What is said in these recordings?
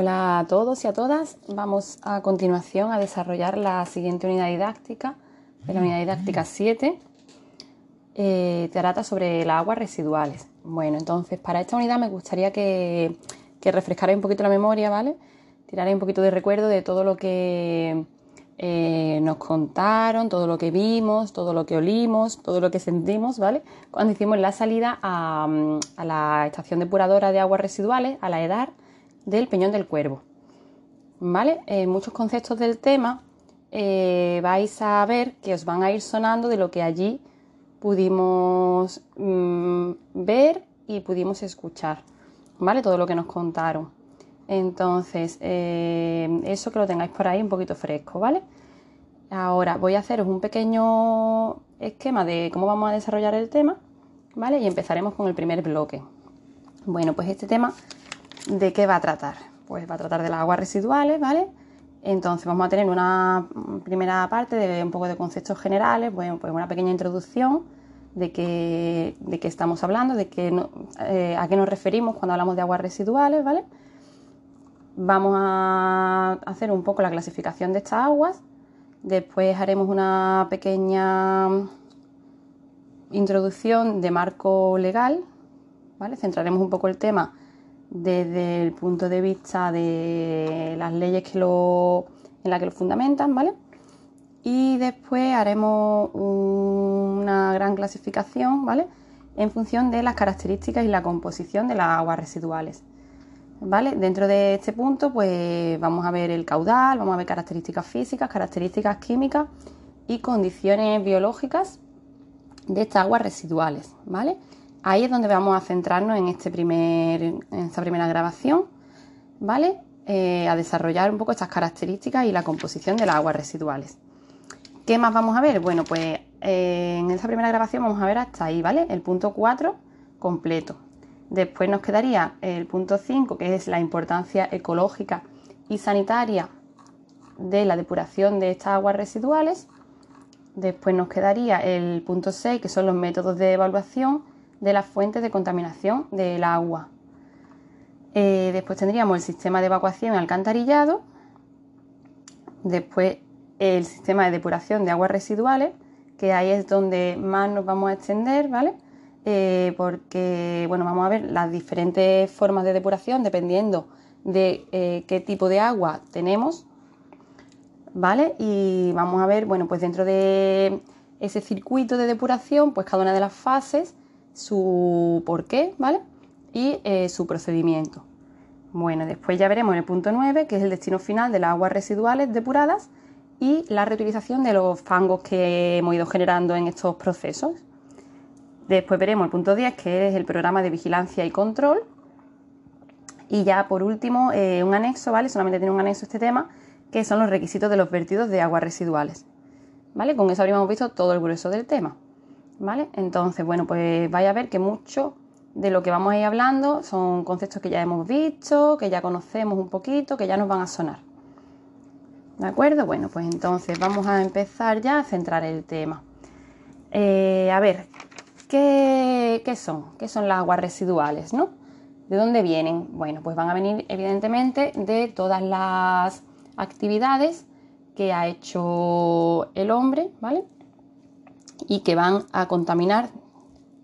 Hola a todos y a todas. Vamos a continuación a desarrollar la siguiente unidad didáctica, de la unidad didáctica 7. Eh, trata sobre las aguas residuales. Bueno, entonces para esta unidad me gustaría que, que refrescarais un poquito la memoria, ¿vale? Tiraréis un poquito de recuerdo de todo lo que eh, nos contaron, todo lo que vimos, todo lo que olimos, todo lo que sentimos, ¿vale? Cuando hicimos la salida a, la estación depuradora de aguas residuales, a la EDAR del Peñón del Cuervo. ¿Vale? Eh, muchos conceptos del tema eh, vais a ver que os van a ir sonando de lo que allí pudimos mm, ver y pudimos escuchar, ¿vale? Todo lo que nos contaron. Entonces, eh, eso que lo tengáis por ahí un poquito fresco, ¿vale? Ahora voy a haceros un pequeño esquema de cómo vamos a desarrollar el tema, ¿vale? Y empezaremos con el primer bloque. Bueno, pues este tema, ¿de qué va a tratar? Pues va a tratar de las aguas residuales, ¿vale? Entonces vamos a tener una primera parte de un poco de conceptos generales, bueno, pues una pequeña introducción de qué, de qué estamos hablando, de qué eh, a qué nos referimos cuando hablamos de aguas residuales, ¿vale? Vamos a hacer un poco la clasificación de estas aguas. Después haremos una pequeña introducción de marco legal. ¿vale? Centraremos un poco el tema desde el punto de vista de las leyes que lo, en las que lo fundamentan. ¿vale? Y después haremos una gran clasificación ¿vale? en función de las características y la composición de las aguas residuales. ¿Vale? Dentro de este punto, pues vamos a ver el caudal, vamos a ver características físicas, características químicas y condiciones biológicas de estas aguas residuales, ¿vale? Ahí es donde vamos a centrarnos en, este primer, en esta primera grabación, ¿vale? Eh, a desarrollar un poco estas características y la composición de las aguas residuales. ¿Qué más vamos a ver? Bueno, pues eh, en esta primera grabación vamos a ver hasta ahí, ¿vale? El punto 4 completo. Después nos quedaría el punto 5, que es la importancia ecológica y sanitaria de la depuración de estas aguas residuales. Después nos quedaría el punto 6, que son los métodos de evaluación de las fuentes de contaminación del agua. Eh, después tendríamos el sistema de evacuación alcantarillado. Después el sistema de depuración de aguas residuales, que ahí es donde más nos vamos a extender, ¿vale? Eh, porque bueno, vamos a ver las diferentes formas de depuración dependiendo de eh, qué tipo de agua tenemos, ¿vale? Y vamos a ver, bueno, pues dentro de ese circuito de depuración, pues cada una de las fases, su porqué, ¿vale? Y eh, su procedimiento. Bueno, después ya veremos en el punto 9, que es el destino final de las aguas residuales depuradas y la reutilización de los fangos que hemos ido generando en estos procesos. Después veremos el punto 10, que es el programa de vigilancia y control. Y ya por último, eh, un anexo, ¿vale? Solamente tiene un anexo este tema, que son los requisitos de los vertidos de aguas residuales. ¿Vale? Con eso habríamos visto todo el grueso del tema. ¿Vale? Entonces, bueno, pues vaya a ver que mucho de lo que vamos a ir hablando son conceptos que ya hemos visto, que ya conocemos un poquito, que ya nos van a sonar. ¿De acuerdo? Bueno, pues entonces vamos a empezar ya a centrar el tema. Eh, a ver, ¿Qué, son? ¿Qué son las aguas residuales? ¿no? ¿De dónde vienen? Bueno, pues van a venir evidentemente de todas las actividades que ha hecho el hombre, ¿vale? Y que van a contaminar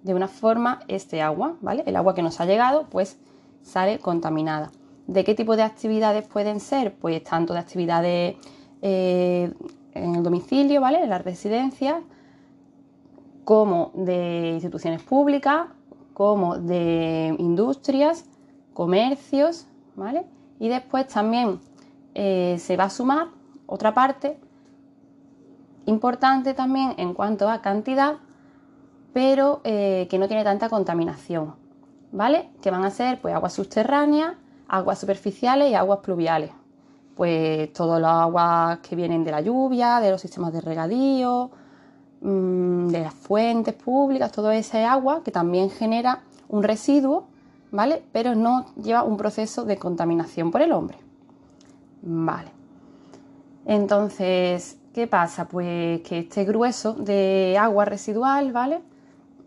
de una forma este agua, ¿vale? El agua que nos ha llegado, pues sale contaminada. ¿De qué tipo de actividades pueden ser? Pues tanto de actividades eh, en el domicilio, ¿vale? En las residencias, como de instituciones públicas, como de industrias, comercios, ¿vale? Y después también eh, se va a sumar otra parte importante también en cuanto a cantidad, pero eh, que no tiene tanta contaminación, ¿vale? Que van a ser pues aguas subterráneas, aguas superficiales y aguas pluviales. Pues todas las aguas que vienen de la lluvia, de los sistemas de regadío, Mm, de las fuentes públicas, todo ese agua que también genera un residuo, ¿vale? Pero no lleva un proceso de contaminación por el hombre. Vale. Entonces, ¿qué pasa? Pues que este grueso de agua residual, ¿vale?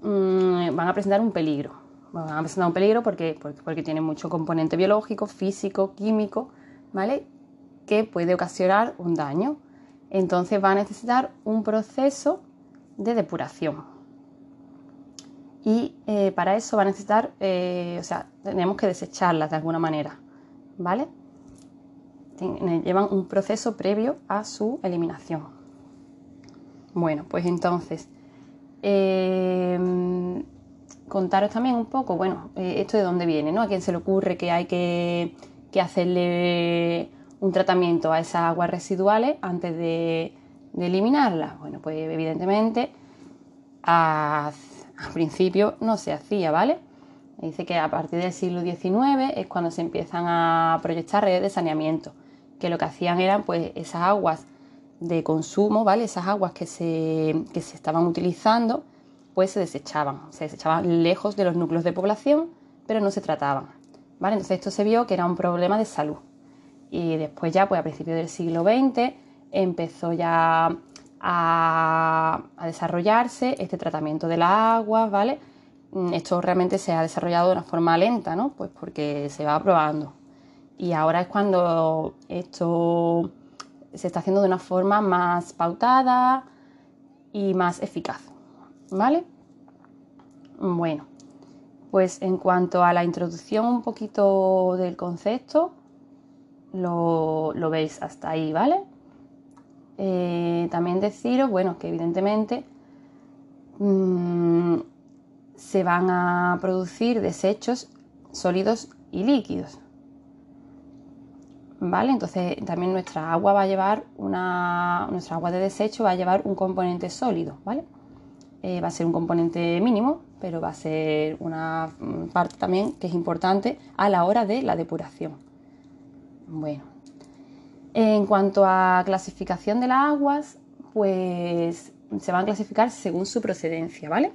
Mm, van a presentar un peligro. Van a presentar un peligro porque, porque, tienen mucho componente biológico, físico, químico, ¿vale? Que puede ocasionar un daño. Entonces va a necesitar un proceso de depuración. Y eh, para eso va a necesitar, eh, o sea, tenemos que desecharlas de alguna manera, ¿vale? Llevan un proceso previo a su eliminación. Bueno, pues entonces, eh, contaros también un poco, bueno, esto de dónde viene, ¿no? A quién se le ocurre que hay que, hacerle un tratamiento a esas aguas residuales antes de, eliminarlas. Bueno, pues evidentemente al principio no se hacía, ¿vale? Dice que a partir del siglo XIX es cuando se empiezan a proyectar redes de saneamiento, que lo que hacían eran pues esas aguas de consumo, ¿vale? Esas aguas que se, que se estaban utilizando, pues se desechaban, se desechaban lejos de los núcleos de población, pero no se trataban, ¿vale? Entonces esto se vio que era un problema de salud y después ya, pues a principios del siglo XX, empezó ya a, desarrollarse este tratamiento de las aguas, ¿vale? Mm, esto realmente se ha desarrollado de una forma lenta, ¿no? Pues porque se va probando. Y ahora es cuando esto se está haciendo de una forma más pautada y más eficaz, ¿vale? Bueno, pues en cuanto a la introducción un poquito del concepto, lo, veis hasta ahí, ¿vale? Eh, también deciros, bueno, que evidentemente mm, se van a producir desechos sólidos y líquidos. ¿Vale? Entonces también nuestra agua va a llevar una. Nuestra agua de desecho va a llevar un componente sólido, ¿vale? Eh, va a ser un componente mínimo, pero va a ser una parte también que es importante a la hora de la depuración. Bueno, en cuanto a clasificación de las aguas, pues se van a clasificar según su procedencia, ¿vale?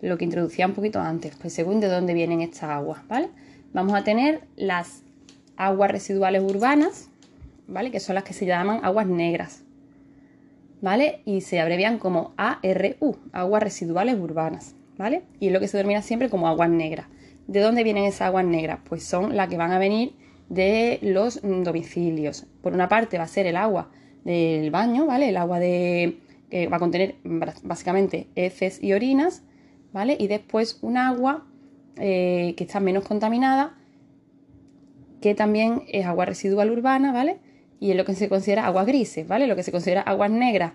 Lo que introducía un poquito antes, pues según de dónde vienen estas aguas, ¿vale? Vamos a tener las aguas residuales urbanas, ¿vale? Que son las que se llaman aguas negras, ¿vale? Y se abrevian como ARU, aguas residuales urbanas, ¿vale? Y es lo que se denomina siempre como aguas negras. ¿De dónde vienen esas aguas negras? Pues son las que van a venir de los domicilios. Por una parte va a ser el agua del baño, ¿vale? El agua de que va a contener básicamente heces y orinas, ¿vale? Y después un agua eh, que está menos contaminada, que también es agua residual urbana, ¿vale? Y es lo que se considera aguas grises, ¿vale? Lo que se considera aguas negras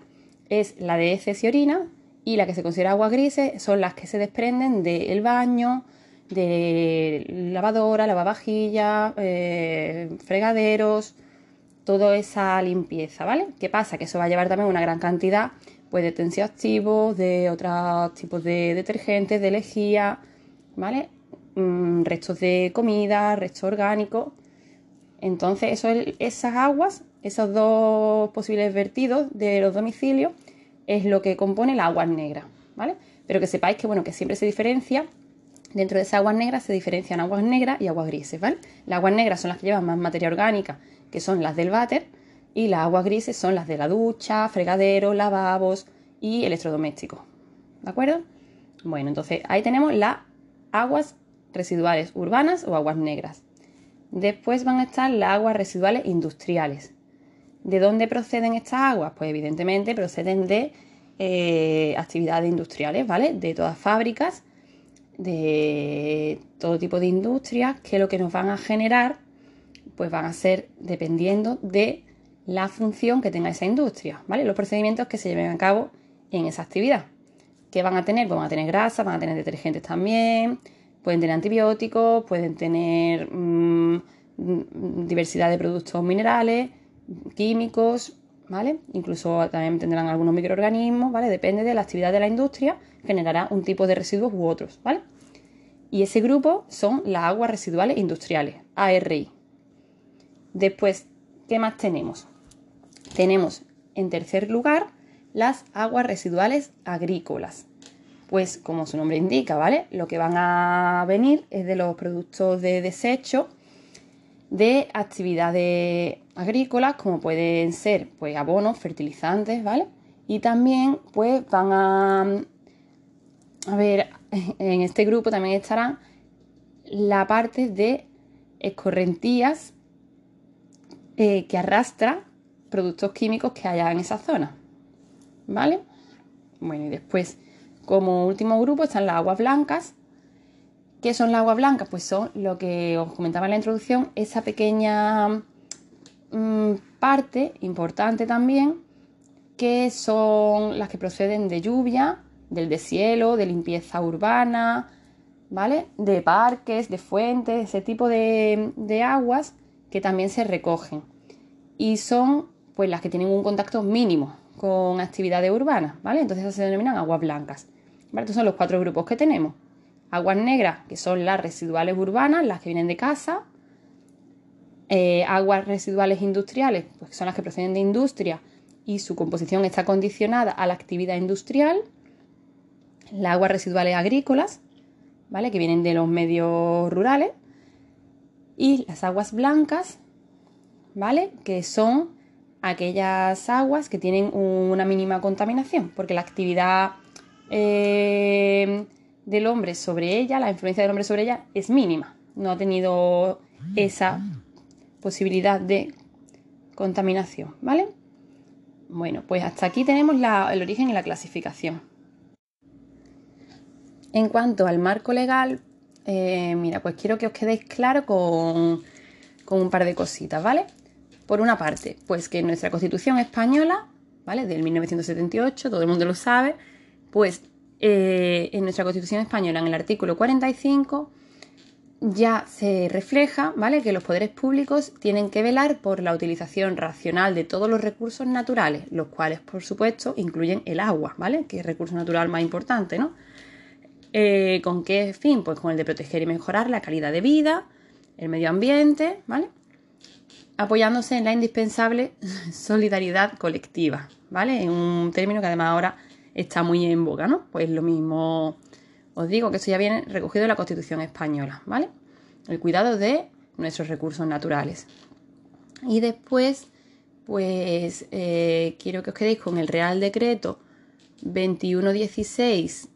es la de heces y orinas y la que se considera aguas grises son las que se desprenden del baño, de lavadora, lavavajillas, eh, fregaderos, toda esa limpieza, ¿vale? ¿Qué pasa? Que eso va a llevar también una gran cantidad pues, de tensioactivos, de otros tipos de detergentes, de lejía, ¿vale? Mm, restos de comida, restos orgánicos. Entonces, eso, esas aguas, esos dos posibles vertidos de los domicilios, es lo que compone la agua negra, ¿vale? Pero que sepáis que, bueno, que siempre se diferencia Dentro de esas aguas negras se diferencian aguas negras y aguas grises, ¿vale? Las aguas negras son las que llevan más materia orgánica, que son las del váter, y las aguas grises son las de la ducha, fregadero, lavabos y electrodomésticos. ¿De acuerdo? Bueno, entonces ahí tenemos las aguas residuales urbanas o aguas negras. Después van a estar las aguas residuales industriales. ¿De dónde proceden estas aguas? Pues evidentemente proceden de eh, actividades industriales, ¿vale? De todas fábricas de todo tipo de industrias que lo que nos van a generar pues van a ser dependiendo de la función que tenga esa industria, ¿vale? Los procedimientos que se lleven a cabo en esa actividad. ¿Qué van a tener? Pues van a tener grasa, van a tener detergentes también, pueden tener antibióticos, pueden tener mm, diversidad de productos minerales, químicos, ¿vale? Incluso también tendrán algunos microorganismos, ¿vale? Depende de la actividad de la industria, generará un tipo de residuos u otros, ¿vale? Y ese grupo son las aguas residuales industriales, ARI. Después, ¿qué más tenemos? Tenemos en tercer lugar las aguas residuales agrícolas. Pues como su nombre indica, ¿vale? Lo que van a venir es de los productos de desecho de actividades agrícolas, como pueden ser pues abonos, fertilizantes, ¿vale? Y también pues van a a ver, en este grupo también estará la parte de escorrentías eh, que arrastra productos químicos que haya en esa zona. ¿Vale? Bueno, y después, como último grupo, están las aguas blancas. ¿Qué son las aguas blancas? Pues son lo que os comentaba en la introducción, esa pequeña mm, parte importante también, que son las que proceden de lluvia, del deshielo, de limpieza urbana, ¿vale? De parques, de fuentes, ese tipo de, aguas que también se recogen. Y son pues las que tienen un contacto mínimo con actividades urbanas, ¿vale? Entonces esas se denominan aguas blancas. Estos son los cuatro grupos que tenemos. Aguas negras, que son las residuales urbanas, las que vienen de casa. Eh, aguas residuales industriales, pues son las que proceden de industria y su composición está condicionada a la actividad industrial. Las aguas residuales agrícolas, ¿vale? Que vienen de los medios rurales. Y las aguas blancas, ¿vale? Que son aquellas aguas que tienen una mínima contaminación, porque la actividad eh, del hombre sobre ella, la influencia del hombre sobre ella es mínima, no ha tenido esa posibilidad de contaminación, ¿vale? Bueno, pues hasta aquí tenemos el origen y la clasificación. En cuanto al marco legal, eh, mira, pues quiero que os quedéis claro con, con un par de cositas, ¿vale? Por una parte, pues que nuestra Constitución española, ¿vale? Del 1978, todo el mundo lo sabe, pues eh, en nuestra Constitución española, en el artículo 45, ya se refleja, ¿vale? Que los poderes públicos tienen que velar por la utilización racional de todos los recursos naturales, los cuales, por supuesto, incluyen el agua, ¿vale? Que es el recurso natural más importante, ¿no? Eh, ¿Con qué fin? Pues con el de proteger y mejorar la calidad de vida, el medio ambiente, ¿vale? apoyándose en la indispensable solidaridad colectiva, ¿vale? En un término que además ahora está muy en boga, ¿no? Pues lo mismo os digo que eso ya viene recogido en la Constitución española, ¿vale? El cuidado de nuestros recursos naturales. Y después, pues eh, quiero que os quedéis con el Real Decreto 2116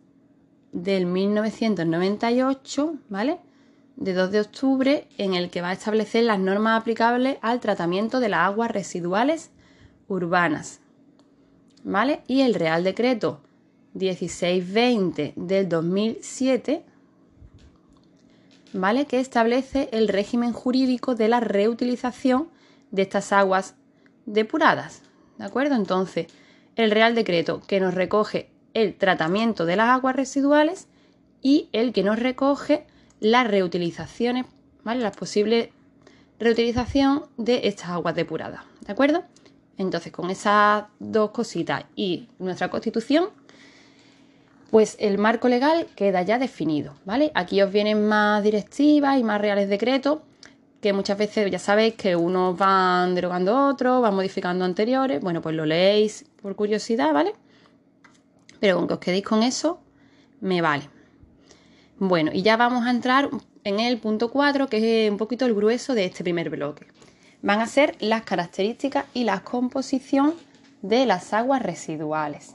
del 1998, ¿vale? de 2 de octubre en el que va a establecer las normas aplicables al tratamiento de las aguas residuales urbanas. ¿Vale? Y el Real Decreto 1620 del 2007, ¿vale? Que establece el régimen jurídico de la reutilización de estas aguas depuradas. ¿De acuerdo? Entonces, el Real Decreto que nos recoge el tratamiento de las aguas residuales y el que nos recoge las reutilizaciones, ¿vale? La posible reutilización de estas aguas depuradas, ¿de acuerdo? Entonces, con esas dos cositas y nuestra constitución, pues el marco legal queda ya definido, ¿vale? Aquí os vienen más directivas y más reales decretos, que muchas veces ya sabéis que unos van derogando otros, van modificando anteriores, bueno, pues lo leéis por curiosidad, ¿vale? Pero con que os quedéis con eso, me vale. Bueno, y ya vamos a entrar en el punto 4, que es un poquito el grueso de este primer bloque. Van a ser las características y la composición de las aguas residuales.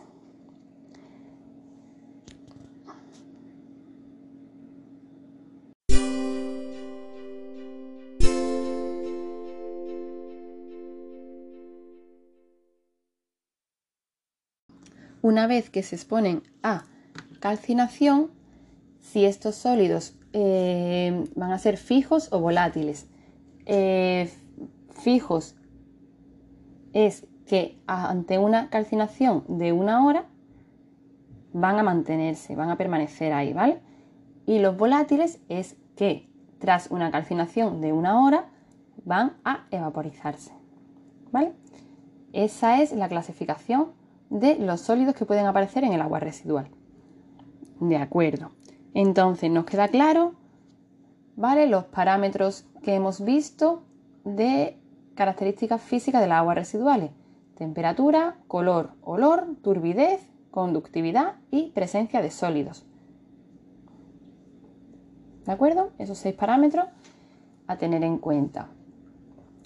Una vez que se exponen a calcinación, si estos sólidos eh, van a ser fijos o volátiles. Eh, fijos es que ante una calcinación de una hora van a mantenerse, van a permanecer ahí, ¿vale? Y los volátiles es que tras una calcinación de una hora van a evaporizarse, ¿vale? Esa es la clasificación de los sólidos que pueden aparecer en el agua residual. De acuerdo. Entonces nos queda claro, ¿vale? Los parámetros que hemos visto de características físicas de las aguas residuales. Temperatura, color, olor, turbidez, conductividad y presencia de sólidos. ¿De acuerdo? Esos seis parámetros a tener en cuenta.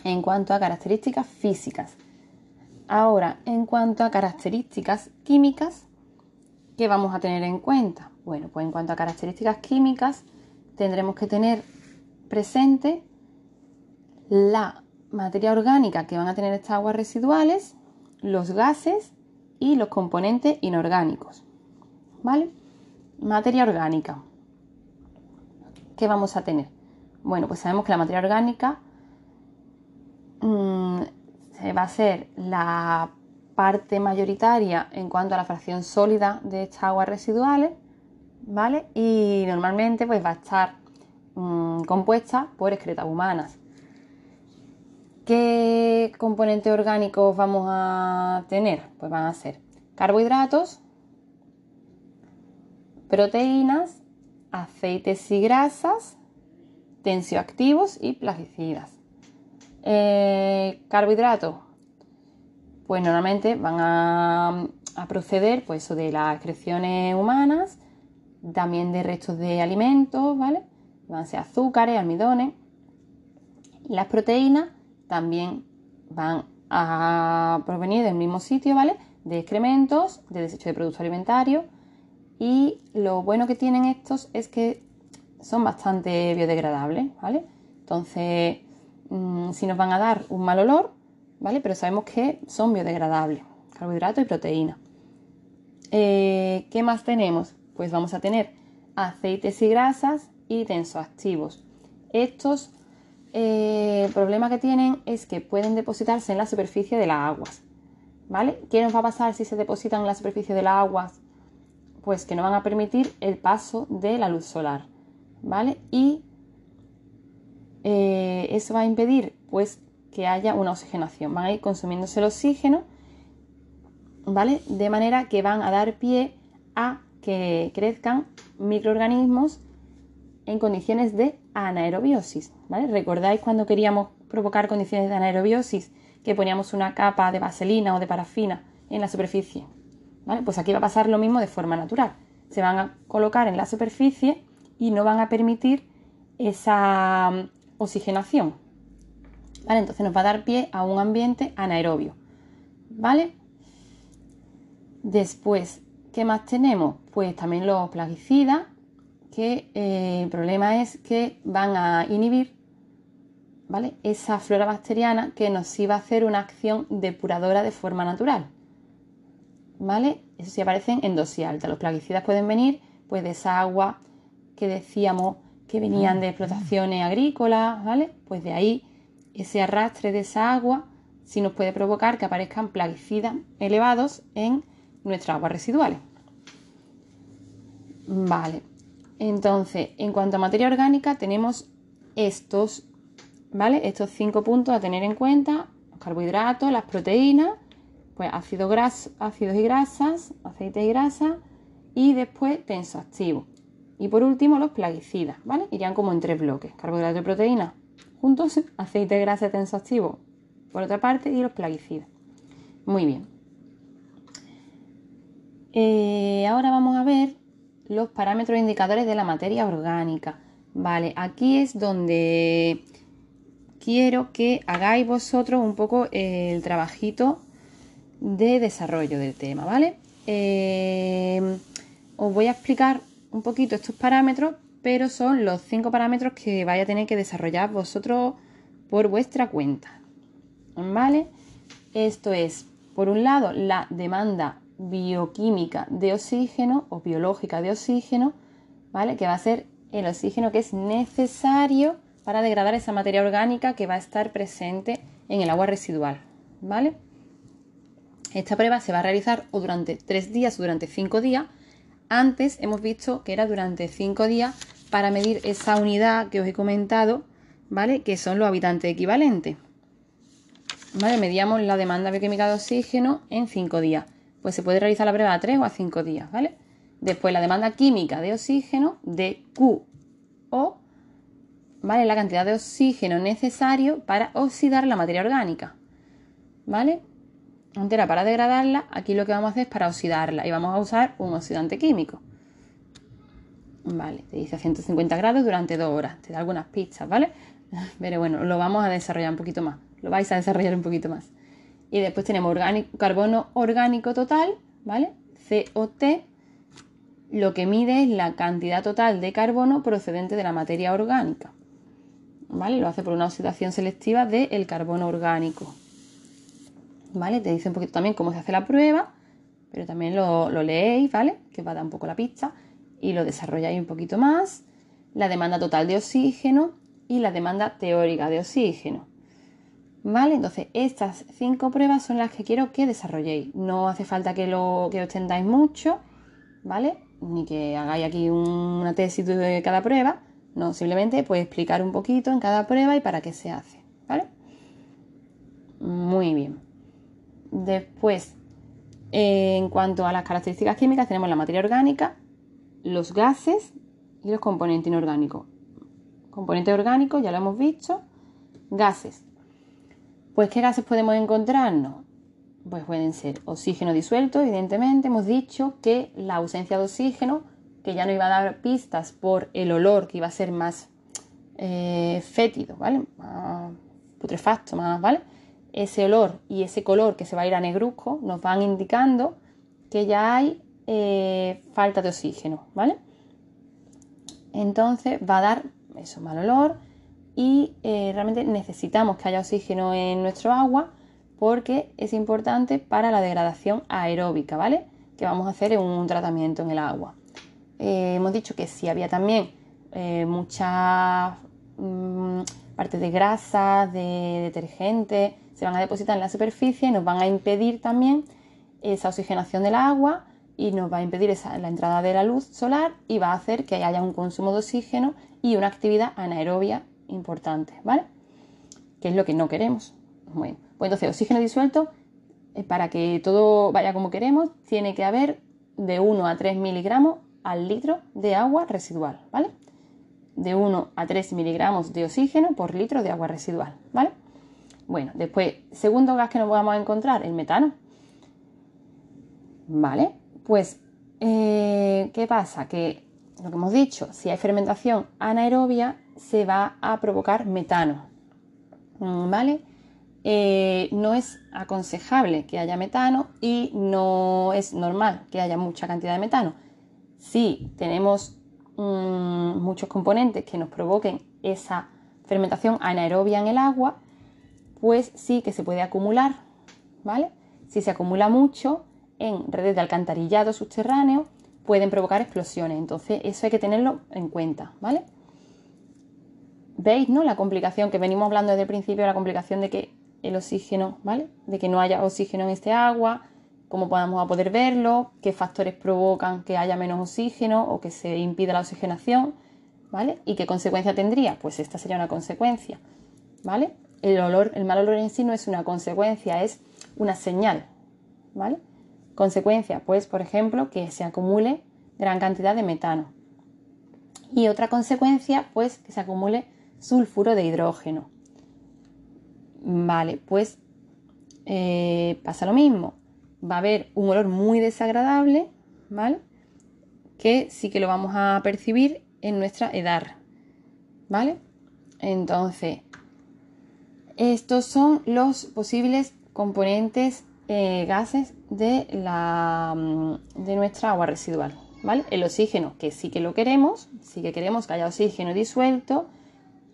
En cuanto a características físicas. Ahora, en cuanto a características químicas, ¿qué vamos a tener en cuenta? Bueno, pues en cuanto a características químicas, tendremos que tener presente la materia orgánica que van a tener estas aguas residuales, los gases y los componentes inorgánicos. ¿Vale? Materia orgánica. ¿Qué vamos a tener? Bueno, pues sabemos que la materia orgánica mm, se va a ser la parte mayoritaria en cuanto a la fracción sólida de estas aguas residuales, ¿vale? Y normalmente pues va a estar mm, compuesta por excretas humanas. ¿Qué componentes orgánicos vamos a tener? Pues van a ser carbohidratos, proteínas, aceites y grasas, tensioactivos y plaguicidas. Eh, carbohidratos, pues normalmente van a, proceder pues, de las excreciones humanas, también de restos de alimentos, ¿vale? Van a ser azúcares, almidones. Las proteínas también van a provenir del mismo sitio, ¿vale? De excrementos, de desecho de productos alimentarios. Y lo bueno que tienen estos es que son bastante biodegradables, ¿vale? Entonces, mm, si nos van a dar un mal olor, ¿vale? Pero sabemos que son biodegradables, carbohidratos y proteínas. Eh, ¿Qué más tenemos? Pues vamos a tener aceites y grasas y tensoactivos. Estos eh, el problema que tienen es que pueden depositarse en la superficie de las aguas. ¿Vale? ¿Qué nos va a pasar si se depositan en la superficie de las aguas? Pues que no van a permitir el paso de la luz solar. ¿Vale? Y eh, eso va a impedir pues que haya una oxigenación. Van a ir consumiéndose el oxígeno, ¿vale? De manera que van a dar pie a que crezcan microorganismos en condiciones de anaerobiosis. ¿vale? ¿Recordáis cuando queríamos provocar condiciones de anaerobiosis que poníamos una capa de vaselina o de parafina en la superficie? ¿vale? Pues aquí va a pasar lo mismo de forma natural. Se van a colocar en la superficie y no van a permitir esa mm, oxigenación. ¿Vale? Entonces nos va a dar pie a un ambiente anaerobio. ¿Vale? Después, ¿qué más tenemos? Pues también los plaguicidas, que eh, el problema es que van a inhibir ¿vale? esa flora bacteriana que nos iba a hacer una acción depuradora de forma natural. ¿Vale? Eso sí aparecen en dosis alta. Los plaguicidas pueden venir pues, de esa agua que decíamos que venían de explotaciones agrícolas, ¿vale? Pues de ahí ese arrastre de esa agua sí nos puede provocar que aparezcan plaguicidas elevados en nuestras aguas residuales. Vale, entonces, en cuanto a materia orgánica, tenemos estos, ¿vale? Estos cinco puntos a tener en cuenta: los carbohidratos, las proteínas, pues ácidos, ácidos y grasas, aceites y grasas, y después tensoactivos. Y por último, los plaguicidas, ¿vale? Irían como en tres bloques: carbohidratos y proteínas juntos, aceite, grasa y tensoactivo por otra parte, y los plaguicidas. Muy bien. Eh, ahora vamos a ver los parámetros indicadores de la materia orgánica. Vale, aquí es donde quiero que hagáis vosotros un poco el trabajito de desarrollo del tema, ¿vale? Eh, os voy a explicar un poquito estos parámetros, pero son los cinco parámetros que vais a tener que desarrollar vosotros por vuestra cuenta, ¿vale? Esto es, por un lado, la demanda bioquímica de oxígeno o biológica de oxígeno, ¿vale? Que va a ser el oxígeno que es necesario para degradar esa materia orgánica que va a estar presente en el agua residual, ¿vale? Esta prueba se va a realizar o durante tres días o durante cinco días. Antes hemos visto que era durante cinco días para medir esa unidad que os he comentado, ¿vale? Que son los habitantes equivalentes. ¿Vale? Medíamos la demanda bioquímica de oxígeno en cinco días pues se puede realizar la prueba a 3 o a 5 días, ¿vale? Después la demanda química de oxígeno, de QO, ¿vale? La cantidad de oxígeno necesario para oxidar la materia orgánica, ¿vale? Entera para degradarla, aquí lo que vamos a hacer es para oxidarla y vamos a usar un oxidante químico. Vale, te dice a 150 grados durante 2 horas, te da algunas pistas, ¿vale? Pero bueno, lo vamos a desarrollar un poquito más, lo vais a desarrollar un poquito más. Y después tenemos carbono orgánico total, ¿vale? COT, lo que mide es la cantidad total de carbono procedente de la materia orgánica. ¿vale? Lo hace por una oxidación selectiva del carbono orgánico. ¿Vale? Te dice un poquito también cómo se hace la prueba, pero también lo, lo leéis, ¿vale? Que va a dar un poco la pista y lo desarrolláis un poquito más. La demanda total de oxígeno y la demanda teórica de oxígeno. ¿Vale? Entonces, estas cinco pruebas son las que quiero que desarrolléis. No hace falta que lo que os tendáis mucho, ¿vale? Ni que hagáis aquí una tesis de cada prueba. No, simplemente pues explicar un poquito en cada prueba y para qué se hace, ¿vale? Muy bien. Después, en cuanto a las características químicas, tenemos la materia orgánica, los gases y los componentes inorgánicos. Componentes orgánicos, ya lo hemos visto. Gases. Pues, ¿qué gases podemos encontrarnos? Pues pueden ser oxígeno disuelto, evidentemente. Hemos dicho que la ausencia de oxígeno, que ya no iba a dar pistas por el olor, que iba a ser más eh, fétido, ¿vale? Más putrefacto, más, ¿vale? Ese olor y ese color que se va a ir a negruzco nos van indicando que ya hay eh, falta de oxígeno, ¿vale? Entonces va a dar eso, mal olor y eh, realmente necesitamos que haya oxígeno en nuestro agua porque es importante para la degradación aeróbica, ¿vale? Que vamos a hacer en un tratamiento en el agua. Eh, hemos dicho que si había también eh, muchas mm, partes de grasa, de detergente, se van a depositar en la superficie y nos van a impedir también esa oxigenación del agua y nos va a impedir la entrada de la luz solar y va a hacer que haya un consumo de oxígeno y una actividad anaerobia importante, ¿vale? Que es lo que no queremos. Bueno, pues entonces oxígeno disuelto, eh, para que todo vaya como queremos, tiene que haber de 1 a 3 miligramos al litro de agua residual, ¿vale? De 1 a 3 miligramos de oxígeno por litro de agua residual, ¿vale? Bueno, después, segundo gas que nos vamos a encontrar, el metano. ¿Vale? Pues, eh, ¿qué pasa? Que lo que hemos dicho, si hay fermentación anaerobia, se va a provocar metano. Mm, ¿Vale? Eh, no es aconsejable que haya metano y no es normal que haya mucha cantidad de metano. Si tenemos mm, muchos componentes que nos provoquen esa fermentación anaerobia en el agua, pues sí que se puede acumular, ¿vale? Si se acumula mucho en redes de alcantarillado subterráneo, pueden provocar explosiones. Entonces, eso hay que tenerlo en cuenta, ¿vale? ¿Veis, no? La complicación que venimos hablando desde el principio, la complicación de que el oxígeno, ¿vale? De que no haya oxígeno en este agua, cómo podamos poder verlo, qué factores provocan que haya menos oxígeno o que se impida la oxigenación, ¿vale? ¿Y qué consecuencia tendría? Pues esta sería una consecuencia, ¿vale? El olor, el mal olor en sí no es una consecuencia, es una señal, ¿vale? Consecuencia, pues, por ejemplo, que se acumule gran cantidad de metano. Y otra consecuencia, pues, que se acumule sulfuro de hidrógeno. Vale, pues eh, pasa lo mismo. Va a haber un olor muy desagradable, ¿vale? Que sí que lo vamos a percibir en nuestra edar, ¿vale? Entonces, estos son los posibles componentes eh, gases de, la, mm, de nuestra agua residual, ¿vale? El oxígeno, que sí que lo queremos, sí que queremos que haya oxígeno disuelto,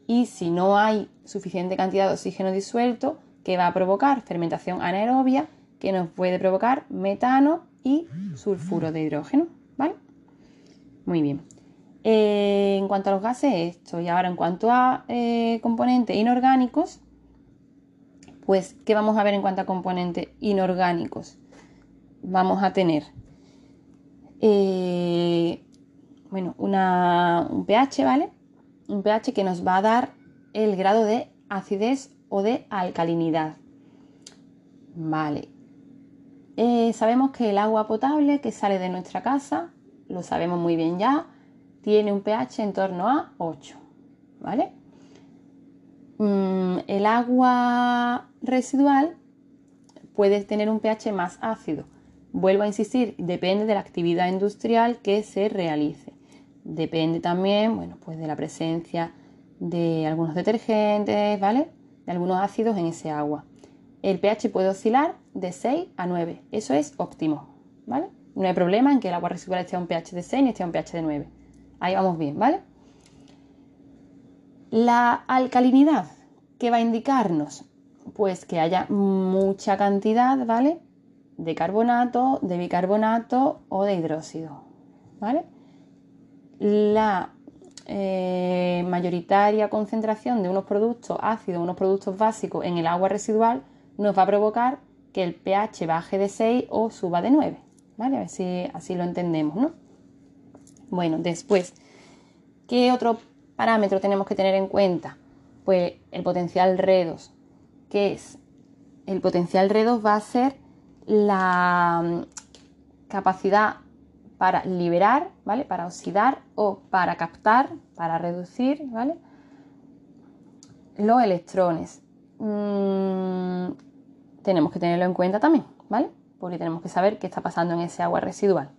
y si no hay suficiente cantidad de oxígeno disuelto, que va a provocar fermentación anaerobia, que nos puede provocar metano y sulfuro de hidrógeno, ¿vale? Muy bien. Eh, en cuanto a los gases, esto. Y ahora en cuanto a eh, componentes inorgánicos, pues, ¿qué vamos a ver en cuanto a componentes inorgánicos? Vamos a tener, eh, bueno, un pH, ¿vale? Un pH que nos va a dar el grado de acidez o de alcalinidad. Vale. Eh, sabemos que el agua potable que sale de nuestra casa, lo sabemos muy bien ya, tiene un pH en torno a 8. ¿Vale? Mm, el agua residual puede tener un pH más ácido. Vuelvo a insistir, depende de la actividad industrial que se realice. Depende también, bueno, pues de la presencia de algunos detergentes, ¿vale? De algunos ácidos en ese agua. El pH puede oscilar de 6 a 9. Eso es óptimo, ¿vale? No hay problema en que el agua residual esté a un pH de 6 ni esté a un pH de 9. Ahí vamos bien, ¿vale? La alcalinidad, ¿qué va a indicarnos? Pues que haya mucha cantidad, ¿vale? De carbonato, de bicarbonato o de hidróxido, ¿vale? La eh, mayoritaria concentración de unos productos ácidos, unos productos básicos en el agua residual nos va a provocar que el pH baje de 6 o suba de 9. ¿Vale? A ver si así lo entendemos, ¿no? Bueno, después, ¿qué otro parámetro tenemos que tener en cuenta? Pues el potencial redos. ¿Qué es? El potencial redos va a ser la mm, capacidad para liberar, ¿vale? Para oxidar o para captar, para reducir, ¿vale? Los electrones. Mm, tenemos que tenerlo en cuenta también, ¿vale? Porque tenemos que saber qué está pasando en ese agua residual,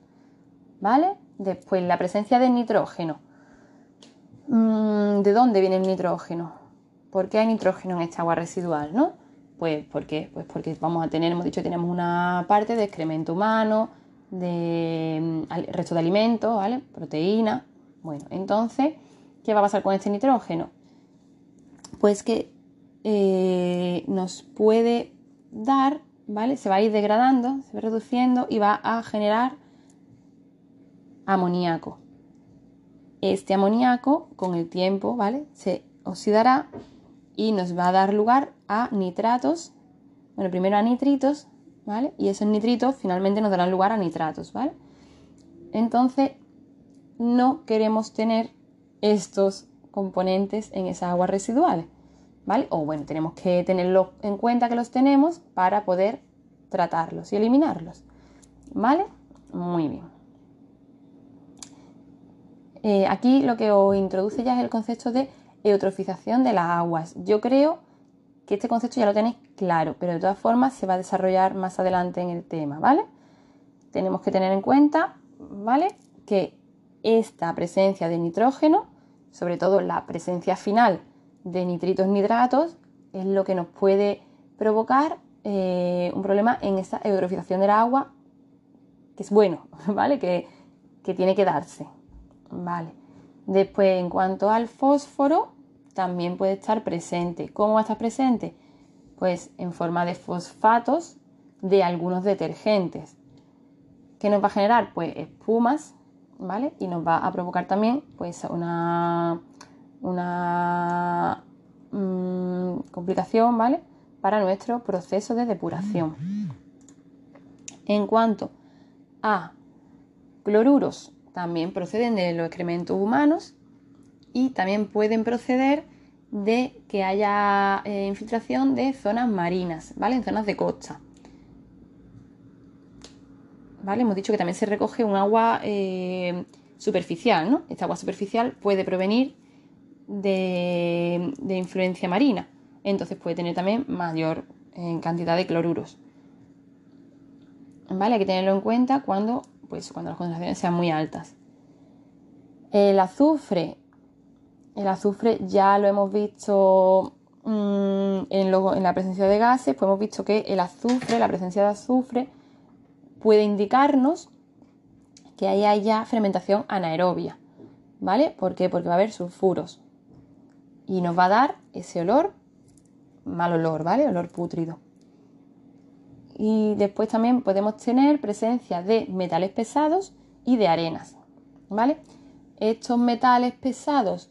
¿vale? Después, la presencia de nitrógeno. Mm, ¿De dónde viene el nitrógeno? ¿Por qué hay nitrógeno en esta agua residual, no? Pues pues porque vamos a tener, hemos dicho, tenemos una parte de excremento humano, de mm, resto de alimentos, ¿vale? Proteína. Bueno, entonces, ¿qué va a pasar con este nitrógeno? Pues que eh, nos puede dar, ¿vale? Se va a ir degradando, se va reduciendo y va a generar amoníaco. Este amoníaco, con el tiempo, ¿vale? Se oxidará y nos va a dar lugar a nitratos, bueno, primero a nitritos, ¿vale? Y esos nitritos finalmente nos darán lugar a nitratos, ¿vale? Entonces, no queremos tener estos componentes en esas aguas residuales. ¿vale? O bueno, tenemos que tenerlo en cuenta que los tenemos para poder tratarlos y eliminarlos, ¿vale? Muy bien. Eh, aquí lo que os introduce ya es el concepto de eutrofización de las aguas. Yo creo que este concepto ya lo tenéis claro, pero de todas formas se va a desarrollar más adelante en el tema, ¿vale? Tenemos que tener en cuenta, ¿vale? Que esta presencia de nitrógeno, sobre todo la presencia final de nitritos nitratos es lo que nos puede provocar eh, un problema en esa eutrofización del agua, que es bueno, ¿vale? Que, que tiene que darse, ¿vale? Después, en cuanto al fósforo, también puede estar presente. ¿Cómo va a estar presente? Pues en forma de fosfatos de algunos detergentes. ¿Qué nos va a generar? Pues espumas, ¿vale? Y nos va a provocar también pues una una mm, complicación, ¿vale? Para nuestro proceso de depuración. En cuanto a cloruros, también proceden de los excrementos humanos y también pueden proceder de que haya eh, infiltración de zonas marinas, ¿vale? En zonas de costa. ¿Vale? Hemos dicho que también se recoge un agua eh, superficial, ¿no? Esta agua superficial puede provenir de, influencia marina. Entonces puede tener también mayor eh, cantidad de cloruros. ¿Vale? Hay que tenerlo en cuenta cuando, pues, cuando las concentraciones sean muy altas. El azufre. El azufre ya lo hemos visto mm, en, la presencia de gases, pues hemos visto que el azufre, la presencia de azufre, puede indicarnos que ahí haya fermentación anaerobia. ¿Vale? ¿Por qué? Porque va a haber sulfuros y nos va a dar ese olor, mal olor, ¿vale? Olor pútrido. Y después también podemos tener presencia de metales pesados y de arenas, ¿vale? Estos metales pesados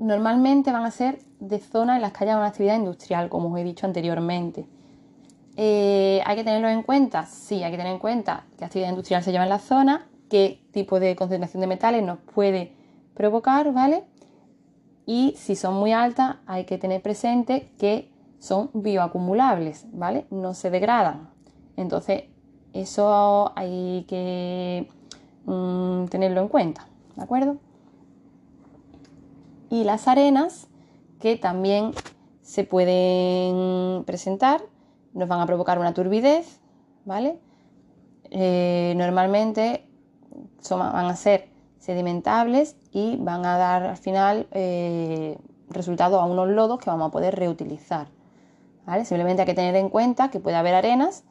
normalmente van a ser de zonas en las que haya una actividad industrial, como os he dicho anteriormente. Eh, ¿Hay que tenerlo en cuenta? Sí, hay que tener en cuenta qué actividad industrial se lleva en la zona, qué tipo de concentración de metales nos puede provocar, ¿vale? y si son muy altas hay que tener presente que son bioacumulables, ¿vale? No se degradan. Entonces, eso hay que mm, tenerlo en cuenta, ¿de acuerdo? Y las arenas, que también se pueden presentar, nos van a provocar una turbidez, ¿vale? Eh, normalmente van a ser sedimentables y van a dar al final eh, resultado a unos lodos que vamos a poder reutilizar. Simplemente hay que tener en cuenta que puede haber arenas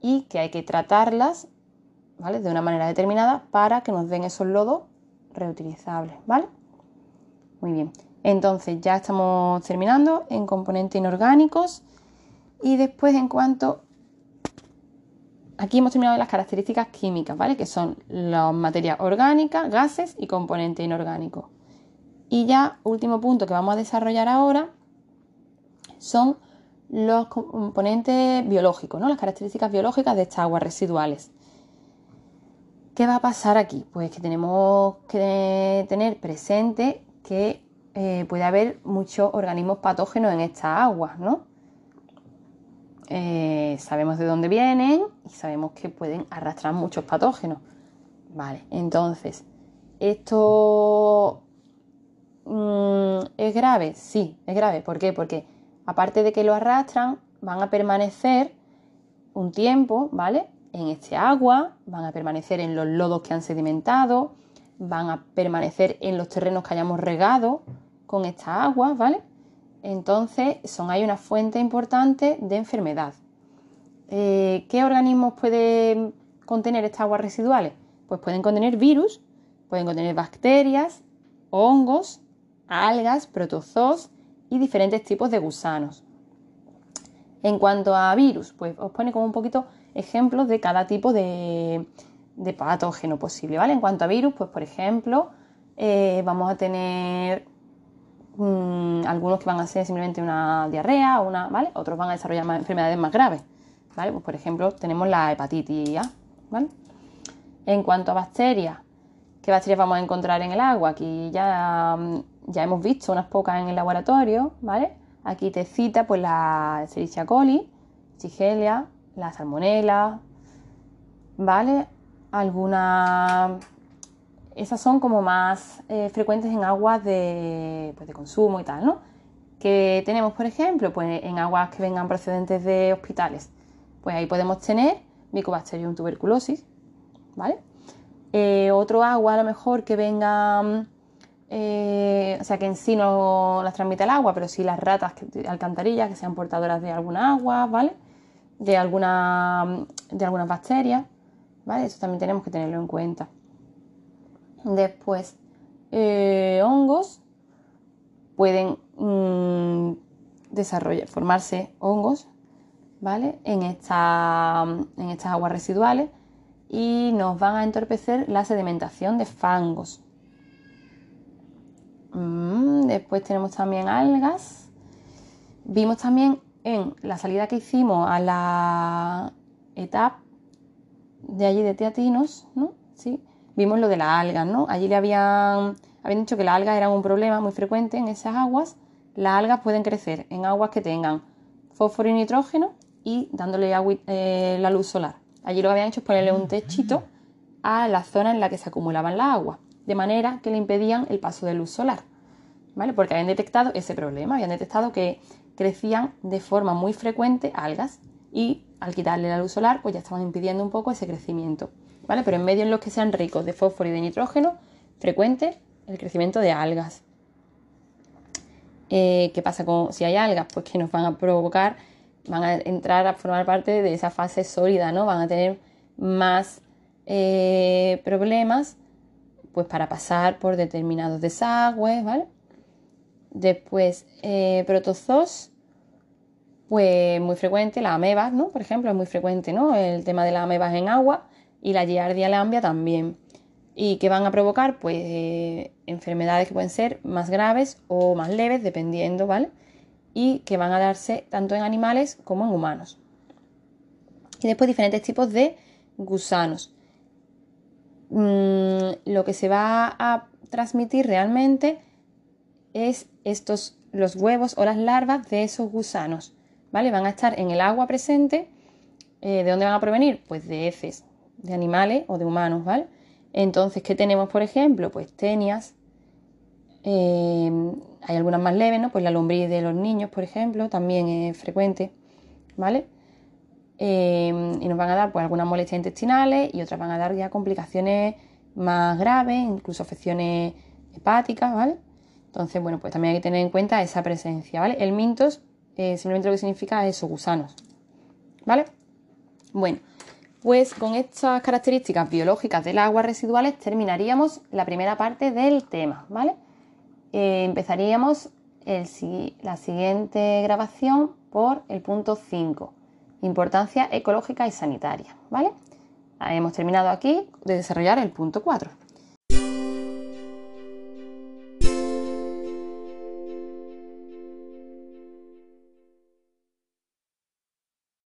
y que hay que tratarlas ¿vale? de una manera determinada para que nos den esos lodos reutilizables. ¿vale? Muy bien. Entonces ya estamos terminando en componentes inorgánicos y después en cuanto... Aquí hemos terminado las características químicas, ¿vale? Que son las materias orgánicas, gases y componentes inorgánicos. Y ya, último punto que vamos a desarrollar ahora, son los componentes biológicos, ¿no? Las características biológicas de estas aguas residuales. ¿Qué va a pasar aquí? Pues que tenemos que tener presente que eh, puede haber muchos organismos patógenos en estas aguas, ¿no? Eh, sabemos de dónde vienen y sabemos que pueden arrastrar muchos patógenos. Vale, entonces, ¿esto mm, es grave? Sí, es grave. ¿Por qué? Porque aparte de que lo arrastran, van a permanecer un tiempo, ¿vale? En este agua, van a permanecer en los lodos que han sedimentado, van a permanecer en los terrenos que hayamos regado, con esta agua, ¿vale? Entonces son ahí una fuente importante de enfermedad. Eh, ¿Qué organismos pueden contener estas aguas residuales? Pues pueden contener virus, pueden contener bacterias, hongos, algas, protozoos y diferentes tipos de gusanos. En cuanto a virus, pues os pone como un poquito ejemplos de cada tipo de, patógeno posible, ¿vale? En cuanto a virus, pues por ejemplo, eh, vamos a tener Mm, algunos que van a ser simplemente una diarrea, una, ¿vale? Otros van a desarrollar enfermedades más graves, ¿vale? Pues por ejemplo, tenemos la hepatitis A, ¿vale? En cuanto a bacterias, ¿qué bacterias vamos a encontrar en el agua? Aquí ya, mm, ya hemos visto unas pocas en el laboratorio, ¿vale? Aquí te cita pues la Escherichia coli, Shigella, la Salmonella, ¿vale? Alguna esas son como más eh, frecuentes en aguas de, pues, de, consumo y tal, ¿no? Que tenemos, por ejemplo, pues en aguas que vengan procedentes de hospitales, pues ahí podemos tener Mycobacterium tuberculosis, ¿vale? Eh, otro agua a lo mejor que vengan, eh, o sea, que en sí no las transmite el agua, pero sí las ratas de alcantarillas que sean portadoras de alguna agua, ¿vale? De, alguna, de algunas bacterias, ¿vale? Eso también tenemos que tenerlo en cuenta. Después, eh, hongos pueden mm, desarrollar, formarse hongos, ¿vale? En, en estas aguas residuales y nos van a entorpecer la sedimentación de fangos. Mm, después tenemos también algas. Vimos también en la salida que hicimos a la etapa de allí de Teatinos, ¿no? Sí, vimos lo de las algas, ¿no? Allí le habían, habían dicho que las algas eran un problema muy frecuente en esas aguas. Las algas pueden crecer en aguas que tengan fósforo y nitrógeno y dándole eh, la luz solar. Allí lo que habían hecho es ponerle un techito a la zona en la que se acumulaban las aguas, de manera que le impedían el paso de luz solar, ¿vale? Porque habían detectado ese problema, habían detectado que crecían de forma muy frecuente algas y al quitarle la luz solar pues ya estaban impidiendo un poco ese crecimiento. ¿vale? Pero en medios en los que sean ricos de fósforo y de nitrógeno, frecuente el crecimiento de algas. Eh, ¿Qué pasa con si hay algas? Pues que nos van a provocar, van a entrar a formar parte de esa fase sólida, ¿no? Van a tener más eh, problemas pues para pasar por determinados desagües, ¿vale? Después, eh, protozoos, pues muy frecuente, las amebas, ¿no? Por ejemplo, es muy frecuente, ¿no? El tema de las amebas en agua y la Giardia lambia también. ¿Y que van a provocar? Pues eh, enfermedades que pueden ser más graves o más leves, dependiendo, ¿vale? Y que van a darse tanto en animales como en humanos. Y después diferentes tipos de gusanos. Mm, lo que se va a transmitir realmente es estos, los huevos o las larvas de esos gusanos, ¿vale? Van a estar en el agua presente. Eh, ¿De dónde van a provenir? Pues de heces de animales o de humanos, ¿vale? Entonces, ¿qué tenemos, por ejemplo? Pues tenias, eh, hay algunas más leves, ¿no? Pues la lombriz de los niños, por ejemplo, también es frecuente, ¿vale? Eh, y nos van a dar pues algunas molestias intestinales y otras van a dar ya complicaciones más graves, incluso afecciones hepáticas, ¿vale? Entonces, bueno, pues también hay que tener en cuenta esa presencia, ¿vale? El mintos eh, simplemente lo que significa es eso, gusanos. ¿Vale? Bueno, pues con estas características biológicas de las aguas residuales terminaríamos la primera parte del tema, ¿vale? Eh, empezaríamos la siguiente grabación por el punto 5, importancia ecológica y sanitaria, ¿vale? Hemos terminado aquí de desarrollar el punto 4.